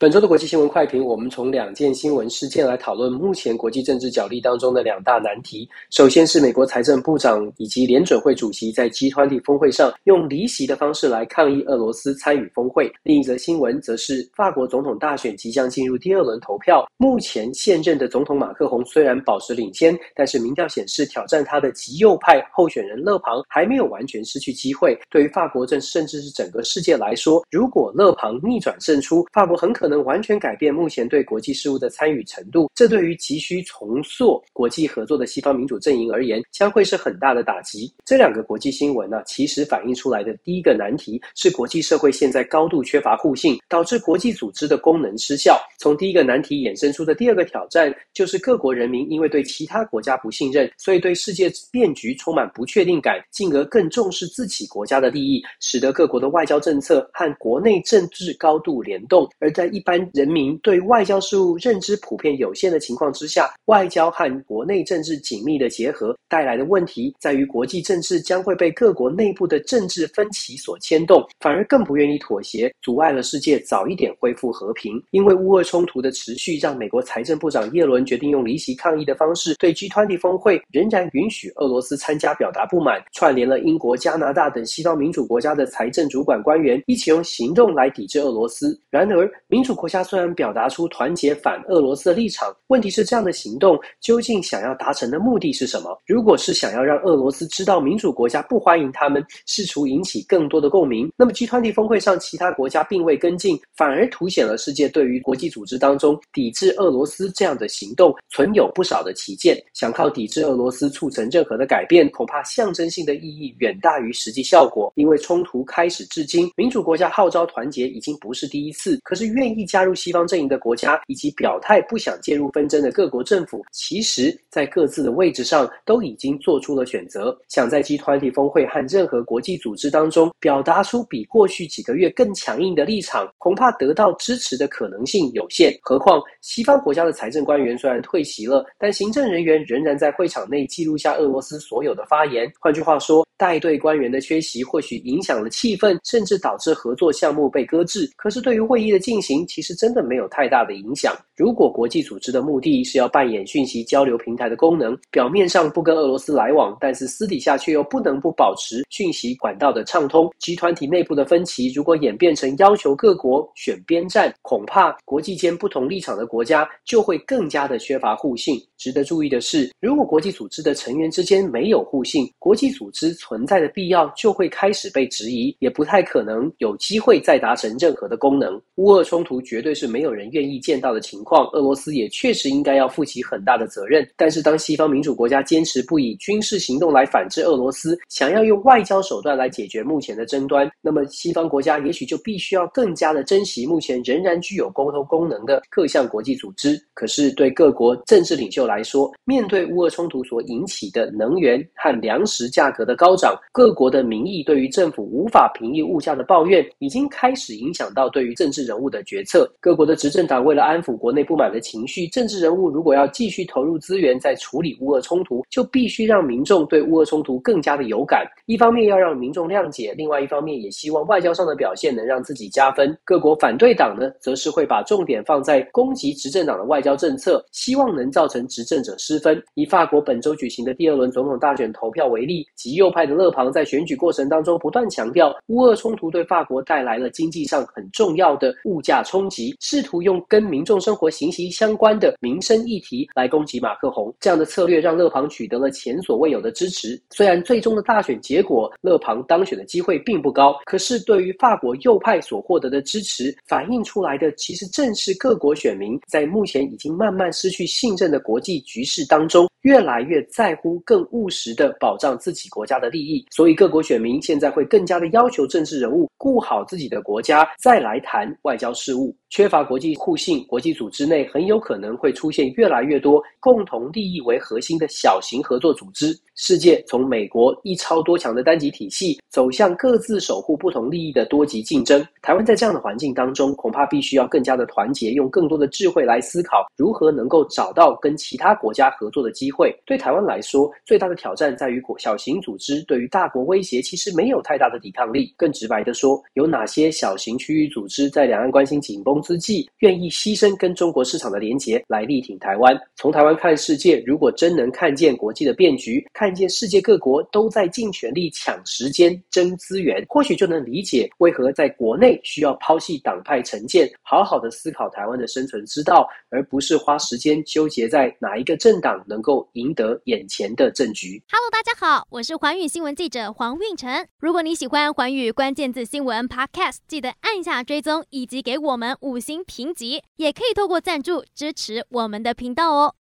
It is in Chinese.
本周的国际新闻快评，我们从两件新闻事件来讨论目前国际政治角力当中的两大难题。首先是美国财政部长以及联准会主席在 G20 峰会上用离席的方式来抗议俄罗斯参与峰会。另一则新闻则是法国总统大选即将进入第二轮投票。目前现任的总统马克宏虽然保持领先，但是民调显示挑战他的极右派候选人勒庞还没有完全失去机会。对于法国政甚至是整个世界来说，如果勒庞逆转胜出，法国很可能能。完全改变目前对国际事务的参与程度，这对于急需重塑国际合作的西方民主阵营而言，将会是很大的打击。这两个国际新闻呢、其实反映出来的第一个难题是国际社会现在高度缺乏互信，导致国际组织的功能失效。从第一个难题衍生出的第二个挑战，就是各国人民因为对其他国家不信任，所以对世界变局充满不确定感，进而更重视自己国家的利益，使得各国的外交政策和国内政治高度联动，而在一一般人民对外交事务认知普遍有限的情况之下，外交和国内政治紧密的结合带来的问题在于，国际政治将会被各国内部的政治分歧所牵动，反而更不愿意妥协，阻碍了世界早一点恢复和平。因为乌俄冲突的持续，让美国财政部长耶伦决定用离席抗议的方式，对 G20 峰会仍然允许俄罗斯参加表达不满，串联了英国、加拿大等西方民主国家的财政主管官员一起用行动来抵制俄罗斯。然而，民主国家虽然表达出团结反俄罗斯的立场，问题是这样的行动究竟想要达成的目的是什么？如果是想要让俄罗斯知道民主国家不欢迎他们，试图引起更多的共鸣，那么 G20 峰会上其他国家并未跟进，反而凸显了世界对于国际组织当中抵制俄罗斯这样的行动存有不少的歧见。想靠抵制俄罗斯促成任何的改变，恐怕象征性的意义远大于实际效果。因为冲突开始至今，民主国家号召团结已经不是第一次，可是愿意。加入西方阵营的国家，以及表态不想介入纷争的各国政府，其实，在各自的位置上都已经做出了选择。想在 G20 峰会和任何国际组织当中表达出比过去几个月更强硬的立场，恐怕得到支持的可能性有限。何况，西方国家的财政官员虽然退席了，但行政人员仍然在会场内记录下俄罗斯所有的发言。换句话说，带队官员的缺席或许影响了气氛，甚至导致合作项目被搁置。可是，对于会议的进行，其实真的没有太大的影响。如果国际组织的目的是要扮演讯息交流平台的功能，表面上不跟俄罗斯来往，但是私底下却又不能不保持讯息管道的畅通。集团体内部的分歧如果演变成要求各国选边站，恐怕国际间不同立场的国家就会更加的缺乏互信。值得注意的是，如果国际组织的成员之间没有互信，国际组织存在的必要就会开始被质疑，也不太可能有机会再达成任何的功能。乌俄冲突。绝对是没有人愿意见到的情况。俄罗斯也确实应该要负起很大的责任。但是，当西方民主国家坚持不以军事行动来反制俄罗斯，想要用外交手段来解决目前的争端，那么西方国家也许就必须要更加的珍惜目前仍然具有沟通功能的各项国际组织。可是，对各国政治领袖来说，面对乌俄冲突所引起的能源和粮食价格的高涨，各国的民意对于政府无法平抑物价的抱怨，已经开始影响到对于政治人物的决策。各国的执政党为了安抚国内不满的情绪，政治人物如果要继续投入资源在处理乌俄冲突，就必须让民众对乌俄冲突更加的有感。一方面要让民众谅解，另外一方面也希望外交上的表现能让自己加分。各国反对党呢，则是会把重点放在攻击执政党的外交政策，希望能造成执执政者失分。以法国本周举行的第二轮总统大选投票为例，极右派的勒庞在选举过程当中不断强调，乌俄冲突对法国带来了经济上很重要的物价冲。击，试图用跟民众生活息息相关的民生议题来攻击马克宏，这样的策略让勒庞取得了前所未有的支持。虽然最终的大选结果，勒庞当选的机会并不高，可是对于法国右派所获得的支持，反映出来的其实正是各国选民在目前已经慢慢失去信任的国际局势当中，越来越在乎更务实的保障自己国家的利益。所以各国选民现在会更加的要求政治人物顾好自己的国家，再来谈外交事务。缺乏国际互信，国际组织内很有可能会出现越来越多共同利益为核心的小型合作组织。世界从美国一超多强的单极体系，走向各自守护不同利益的多极竞争。台湾在这样的环境当中，恐怕必须要更加的团结，用更多的智慧来思考，如何能够找到跟其他国家合作的机机会。对台湾来说，最大的挑战在于小型组织对于大国威胁其实没有太大的抵抗力。更直白的说，有哪些小型区域组织在两岸关系紧绷之际，愿意牺牲跟中国市场的连结来力挺台湾？从台湾看世界，如果真能看见国际的变局，看见世界各国都在尽全力抢时间、争资源，或许就能理解为何在国内需要抛弃党派成见，好好的思考台湾的生存之道，而不是花时间纠结在哪一个政党能够赢得眼前的政局。Hello，大家好，我是环宇新闻记者黄运成。如果你喜欢环宇关键字新闻 Podcast，记得按下追踪以及给我们五星评级，也可以透过赞助支持我们的频道哦。